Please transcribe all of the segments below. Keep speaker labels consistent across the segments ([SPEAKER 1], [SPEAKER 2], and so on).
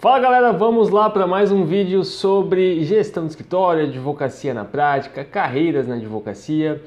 [SPEAKER 1] Fala galera, vamos lá para mais um vídeo sobre gestão de escritório, advocacia na prática, carreiras na advocacia.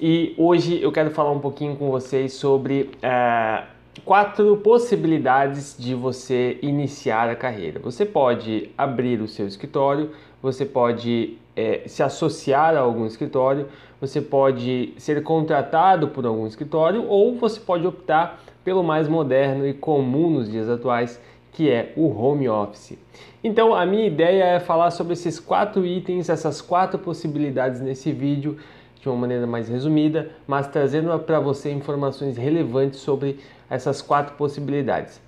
[SPEAKER 1] E hoje eu quero falar um pouquinho com vocês sobre é, quatro possibilidades de você iniciar a carreira. Você pode abrir o seu escritório, você pode é, se associar a algum escritório, você pode ser contratado por algum escritório ou você pode optar pelo mais moderno e comum nos dias atuais, que é o home office. Então, a minha ideia é falar sobre esses quatro itens, essas quatro possibilidades nesse vídeo, de uma maneira mais resumida, mas trazendo para você informações relevantes sobre essas quatro possibilidades.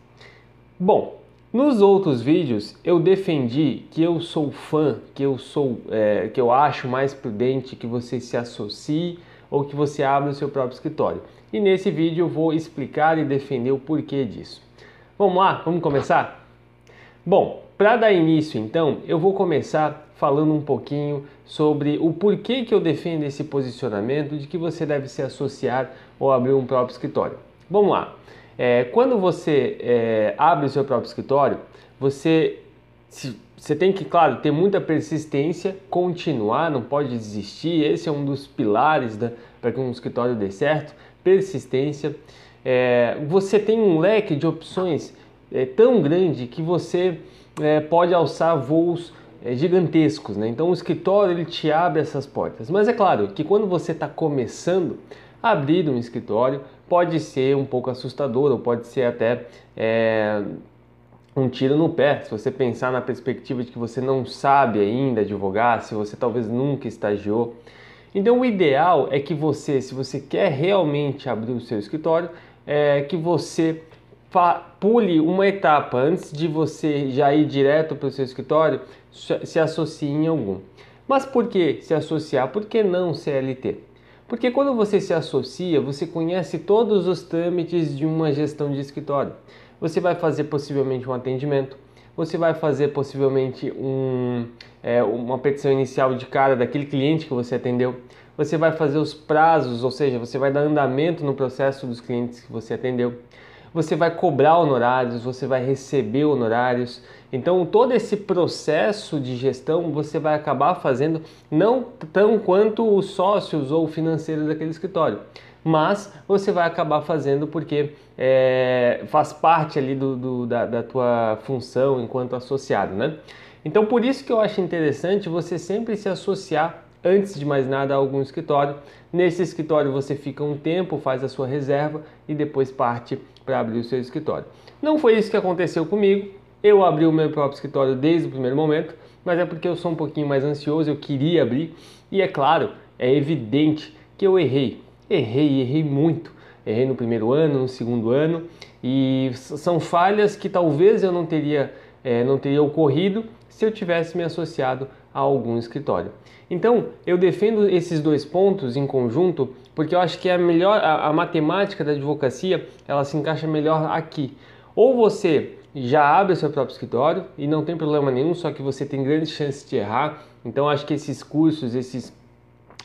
[SPEAKER 1] Bom, nos outros vídeos eu defendi que eu sou fã, que eu sou, é, que eu acho mais prudente que você se associe ou que você abra o seu próprio escritório. E nesse vídeo eu vou explicar e defender o porquê disso. Vamos lá, vamos começar? Bom, para dar início então, eu vou começar falando um pouquinho sobre o porquê que eu defendo esse posicionamento de que você deve se associar ou abrir um próprio escritório. Vamos lá. É, quando você é, abre o seu próprio escritório, você, se, você tem que, claro, ter muita persistência, continuar, não pode desistir. Esse é um dos pilares para que um escritório dê certo. Persistência é, você tem um leque de opções é, tão grande que você é, pode alçar voos é, gigantescos. Né? Então o escritório ele te abre essas portas. Mas é claro que quando você está começando, abrir um escritório pode ser um pouco assustador ou pode ser até é, um tiro no pé. Se você pensar na perspectiva de que você não sabe ainda advogar, se você talvez nunca estagiou. Então o ideal é que você, se você quer realmente abrir o seu escritório, é, que você pule uma etapa antes de você já ir direto para o seu escritório, se associe em algum. Mas por que se associar? Por que não CLT? Porque quando você se associa, você conhece todos os trâmites de uma gestão de escritório. Você vai fazer possivelmente um atendimento, você vai fazer possivelmente um, é, uma petição inicial de cara daquele cliente que você atendeu, você vai fazer os prazos, ou seja, você vai dar andamento no processo dos clientes que você atendeu, você vai cobrar honorários, você vai receber honorários. Então, todo esse processo de gestão você vai acabar fazendo não tão quanto os sócios ou financeiros daquele escritório, mas você vai acabar fazendo porque é, faz parte ali do, do da, da tua função enquanto associado, né? Então, por isso que eu acho interessante você sempre se associar antes de mais nada a algum escritório. Nesse escritório você fica um tempo, faz a sua reserva e depois parte para abrir o seu escritório. Não foi isso que aconteceu comigo. Eu abri o meu próprio escritório desde o primeiro momento, mas é porque eu sou um pouquinho mais ansioso, eu queria abrir e é claro, é evidente que eu errei. Errei, errei muito. Errei no primeiro ano, no segundo ano e são falhas que talvez eu não teria, é, não teria ocorrido se eu tivesse me associado a algum escritório. Então, eu defendo esses dois pontos em conjunto porque eu acho que a melhor a, a matemática da advocacia, ela se encaixa melhor aqui. Ou você já abre seu próprio escritório e não tem problema nenhum, só que você tem grandes chances de errar. Então, acho que esses cursos, esses,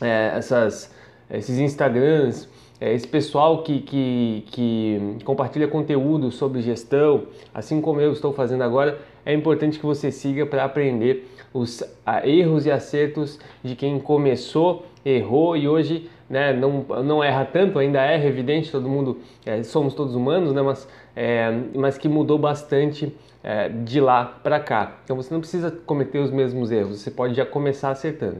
[SPEAKER 1] é, essas, esses Instagrams, é, esse pessoal que, que, que compartilha conteúdo sobre gestão, assim como eu estou fazendo agora, é importante que você siga para aprender os erros e acertos de quem começou, errou e hoje né, não, não erra tanto, ainda erra, evidente, todo mundo, é, somos todos humanos, né, mas, é, mas que mudou bastante é, de lá para cá. Então você não precisa cometer os mesmos erros, você pode já começar acertando.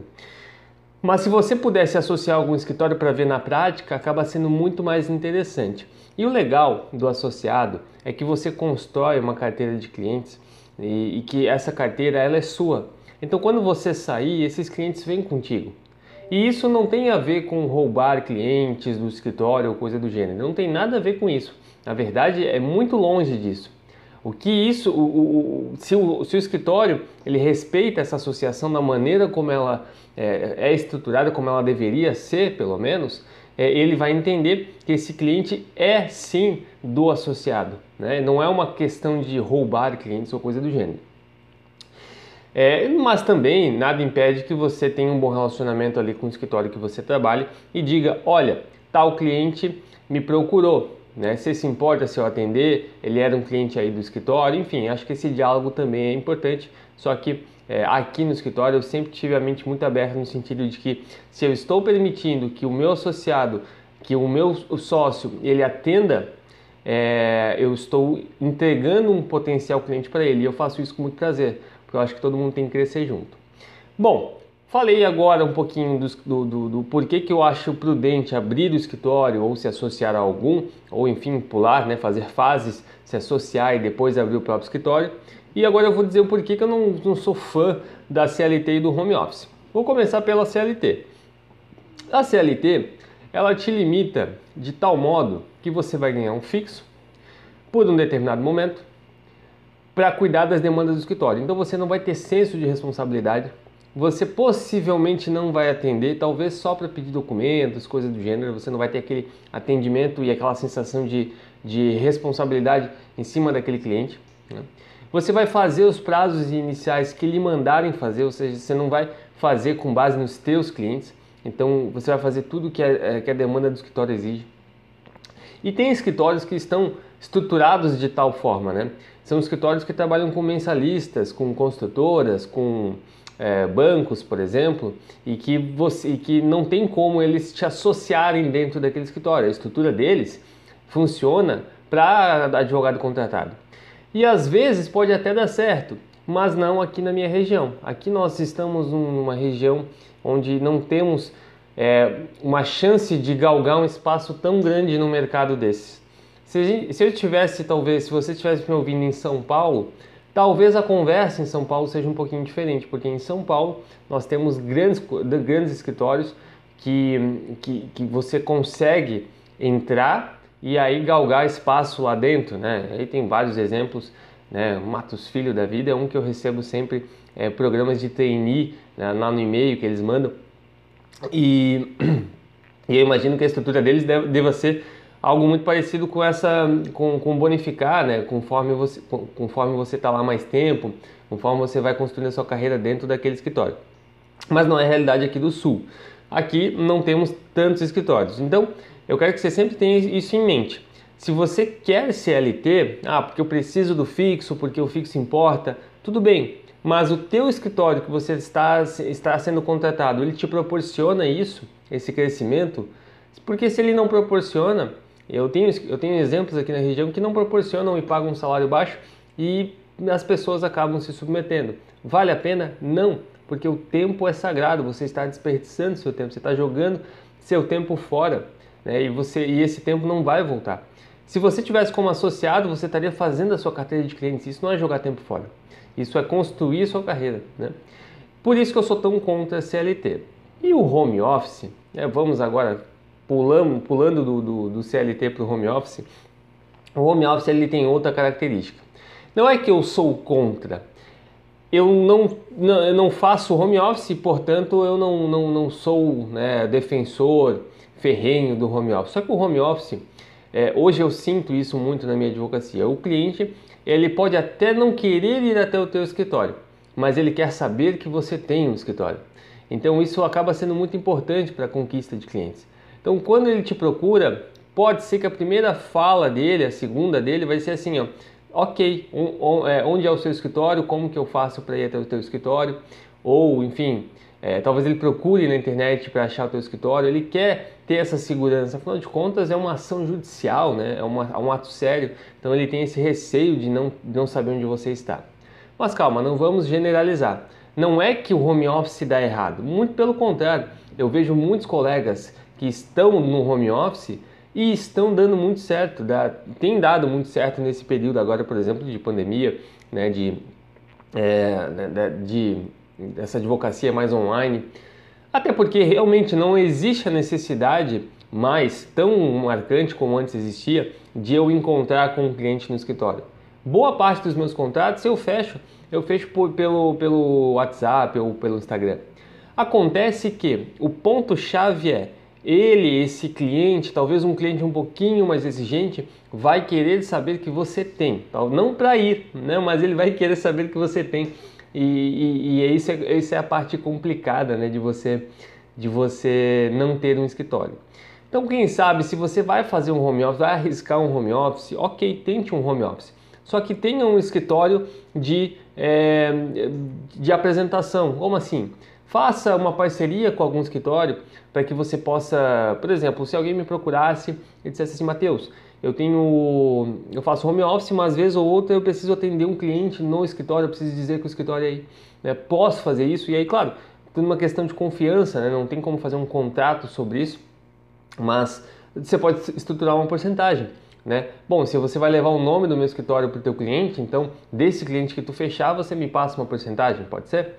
[SPEAKER 1] Mas se você pudesse associar algum escritório para ver na prática, acaba sendo muito mais interessante. E o legal do associado é que você constrói uma carteira de clientes e, e que essa carteira ela é sua. Então, quando você sair, esses clientes vêm contigo. E isso não tem a ver com roubar clientes do escritório ou coisa do gênero. Não tem nada a ver com isso. Na verdade, é muito longe disso. O que isso, o, o, se, o, se o escritório ele respeita essa associação da maneira como ela é, é estruturada, como ela deveria ser, pelo menos, é, ele vai entender que esse cliente é sim do associado. Né? Não é uma questão de roubar clientes ou coisa do gênero. É, mas também nada impede que você tenha um bom relacionamento ali com o escritório que você trabalha e diga: olha, tal cliente me procurou, né? Você se importa se eu atender? Ele era um cliente aí do escritório, enfim, acho que esse diálogo também é importante. Só que é, aqui no escritório eu sempre tive a mente muito aberta no sentido de que se eu estou permitindo que o meu associado, que o meu sócio, ele atenda, é, eu estou entregando um potencial cliente para ele. E eu faço isso com muito prazer, porque eu acho que todo mundo tem que crescer junto. Bom, Falei agora um pouquinho do, do, do, porquê que eu acho prudente abrir o escritório ou se associar a algum, ou enfim, pular, né, fazer fases, se associar e depois abrir o próprio escritório. E agora eu vou dizer o porquê que eu não, não sou fã da CLT e do home office. Vou começar pela CLT. A CLT, ela te limita de tal modo que você vai ganhar um fixo por um determinado momento para cuidar das demandas do escritório. Então você não vai ter senso de responsabilidade você possivelmente não vai atender, talvez só para pedir documentos, coisas do gênero, você não vai ter aquele atendimento e aquela sensação de, de responsabilidade em cima daquele cliente. Né? Você vai fazer os prazos iniciais que lhe mandarem fazer, ou seja, você não vai fazer com base nos teus clientes, então você vai fazer tudo que a, é, que a demanda do escritório exige. E tem escritórios que estão estruturados de tal forma, né? São escritórios que trabalham com mensalistas, com construtoras, com é, bancos, por exemplo, e que, você, e que não tem como eles te associarem dentro daquele escritório. A estrutura deles funciona para advogado contratado. E às vezes pode até dar certo, mas não aqui na minha região. Aqui nós estamos numa região onde não temos é, uma chance de galgar um espaço tão grande no mercado desses. Se, se eu tivesse, talvez, se você estivesse me ouvindo em São Paulo, Talvez a conversa em São Paulo seja um pouquinho diferente, porque em São Paulo nós temos grandes, grandes escritórios que, que, que você consegue entrar e aí galgar espaço lá dentro, né? Aí tem vários exemplos, né? Matos Filho da vida é um que eu recebo sempre é, programas de trainee né? lá no e-mail que eles mandam e, e eu imagino que a estrutura deles deva ser algo muito parecido com essa com, com bonificar, né? Conforme você conforme você está lá mais tempo, conforme você vai construindo a sua carreira dentro daquele escritório. Mas não é a realidade aqui do Sul. Aqui não temos tantos escritórios. Então, eu quero que você sempre tenha isso em mente. Se você quer CLT, ah, porque eu preciso do fixo, porque o fixo importa, tudo bem. Mas o teu escritório que você está, está sendo contratado, ele te proporciona isso, esse crescimento? Porque se ele não proporciona, eu tenho, eu tenho exemplos aqui na região que não proporcionam e pagam um salário baixo e as pessoas acabam se submetendo. Vale a pena? Não, porque o tempo é sagrado, você está desperdiçando seu tempo, você está jogando seu tempo fora né? e, você, e esse tempo não vai voltar. Se você tivesse como associado, você estaria fazendo a sua carteira de clientes. Isso não é jogar tempo fora, isso é construir sua carreira. Né? Por isso que eu sou tão contra a CLT. E o home office, né? vamos agora pulando, pulando do, do, do CLT para o home office, o home office ele tem outra característica. Não é que eu sou contra, eu não, não, eu não faço home office, portanto eu não, não, não sou né, defensor ferrenho do home office. Só que o home office, é, hoje eu sinto isso muito na minha advocacia. O cliente ele pode até não querer ir até o teu escritório, mas ele quer saber que você tem um escritório. Então isso acaba sendo muito importante para a conquista de clientes. Então, quando ele te procura, pode ser que a primeira fala dele, a segunda dele, vai ser assim, ó, ok, é, onde é o seu escritório, como que eu faço para ir até o teu escritório, ou enfim, é, talvez ele procure na internet para achar o teu escritório, ele quer ter essa segurança, afinal de contas é uma ação judicial, né? é, uma, é um ato sério, então ele tem esse receio de não, de não saber onde você está. Mas calma, não vamos generalizar. Não é que o home office dá errado, muito pelo contrário, eu vejo muitos colegas que estão no home office e estão dando muito certo, dá, tem dado muito certo nesse período agora, por exemplo, de pandemia, né, de, é, né, de essa advocacia mais online, até porque realmente não existe a necessidade mais tão marcante como antes existia de eu encontrar com um cliente no escritório. Boa parte dos meus contratos eu fecho, eu fecho por, pelo, pelo WhatsApp ou pelo Instagram. Acontece que o ponto chave é ele, esse cliente, talvez um cliente um pouquinho mais exigente, vai querer saber que você tem, não para ir, né? mas ele vai querer saber que você tem. E, e, e isso, é, isso é a parte complicada né? de, você, de você não ter um escritório. Então, quem sabe, se você vai fazer um home office, vai arriscar um home office, ok, tente um home office. Só que tenha um escritório de, é, de apresentação. Como assim? Faça uma parceria com algum escritório para que você possa, por exemplo, se alguém me procurasse e dissesse assim, Matheus, eu tenho, eu faço home office, mas às vezes ou outra eu preciso atender um cliente no escritório, eu preciso dizer que o escritório aí, né? posso fazer isso e aí, claro, tudo uma questão de confiança, né? não tem como fazer um contrato sobre isso, mas você pode estruturar uma porcentagem. Né? Bom, se você vai levar o nome do meu escritório para o teu cliente, então desse cliente que tu fechar, você me passa uma porcentagem, pode ser?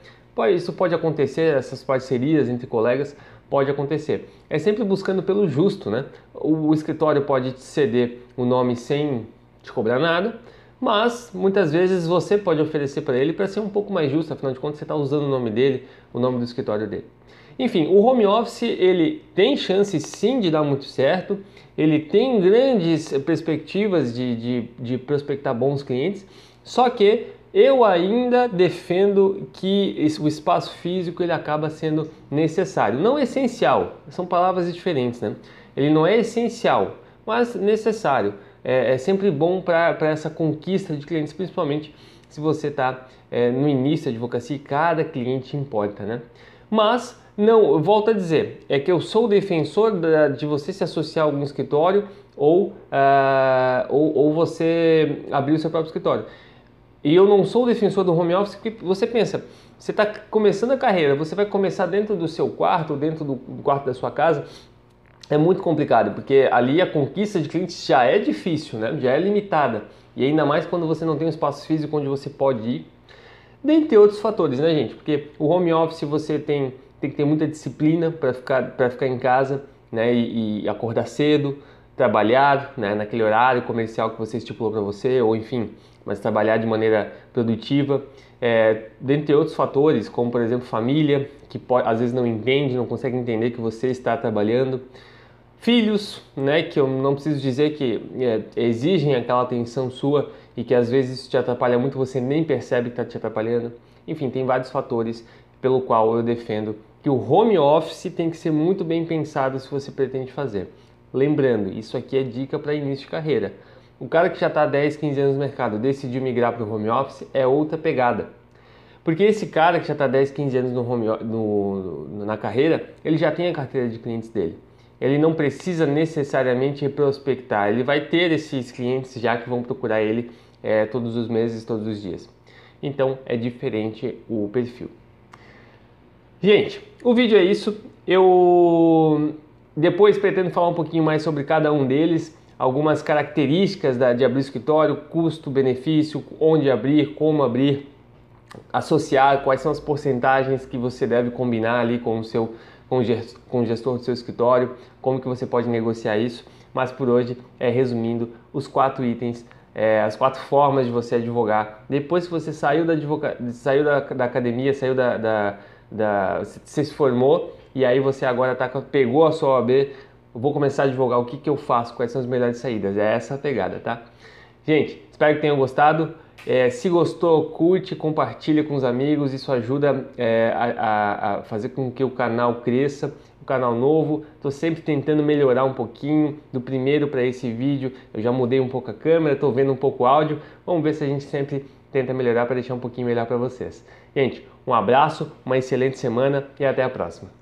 [SPEAKER 1] Isso pode acontecer, essas parcerias entre colegas pode acontecer. É sempre buscando pelo justo, né? O escritório pode te ceder o nome sem te cobrar nada, mas muitas vezes você pode oferecer para ele para ser um pouco mais justo, afinal de contas você está usando o nome dele, o nome do escritório dele. Enfim, o home office ele tem chance sim de dar muito certo, ele tem grandes perspectivas de, de, de prospectar bons clientes, só que eu ainda defendo que o espaço físico ele acaba sendo necessário, não essencial. São palavras diferentes, né? Ele não é essencial, mas necessário. É, é sempre bom para essa conquista de clientes, principalmente se você está é, no início da advocacia e cada cliente importa, né? Mas não, volto a dizer, é que eu sou defensor da, de você se associar a algum escritório ou, uh, ou, ou você abrir o seu próprio escritório. E eu não sou defensor do home office porque você pensa, você está começando a carreira, você vai começar dentro do seu quarto, dentro do quarto da sua casa, é muito complicado, porque ali a conquista de clientes já é difícil, né? já é limitada. E ainda mais quando você não tem um espaço físico onde você pode ir, dentre outros fatores, né, gente? Porque o home office você tem, tem que ter muita disciplina para ficar, ficar em casa né? E, e acordar cedo, trabalhar né, naquele horário comercial que você estipulou para você, ou enfim, mas trabalhar de maneira produtiva, é, dentre outros fatores, como por exemplo família, que pode, às vezes não entende, não consegue entender que você está trabalhando, filhos, né, que eu não preciso dizer que é, exigem aquela atenção sua e que às vezes isso te atrapalha muito, você nem percebe que está te atrapalhando. Enfim, tem vários fatores pelo qual eu defendo que o home office tem que ser muito bem pensado se você pretende fazer. Lembrando, isso aqui é dica para início de carreira. O cara que já está 10, 15 anos no mercado decidiu migrar para o home office é outra pegada. Porque esse cara que já está 10, 15 anos no home, no, na carreira, ele já tem a carteira de clientes dele. Ele não precisa necessariamente prospectar, ele vai ter esses clientes já que vão procurar ele é, todos os meses, todos os dias. Então é diferente o perfil. Gente, o vídeo é isso. Eu depois pretendo falar um pouquinho mais sobre cada um deles, algumas características da, de abrir escritório, custo, benefício, onde abrir, como abrir, associar, quais são as porcentagens que você deve combinar ali com o seu com o gestor do seu escritório, como que você pode negociar isso. Mas por hoje é resumindo os quatro itens, é, as quatro formas de você advogar. Depois que você saiu da, advoca... saiu da, da academia, saiu da, da, da, se formou, e aí você agora tá, pegou a sua OAB, vou começar a divulgar o que, que eu faço, quais são as melhores saídas. É essa a pegada, tá? Gente, espero que tenham gostado. É, se gostou, curte, compartilha com os amigos, isso ajuda é, a, a, fazer com que o canal cresça, o canal novo. Estou sempre tentando melhorar um pouquinho do primeiro para esse vídeo. Eu já mudei um pouco a câmera, estou vendo um pouco o áudio. Vamos ver se a gente sempre tenta melhorar para deixar um pouquinho melhor para vocês. Gente, um abraço, uma excelente semana e até a próxima.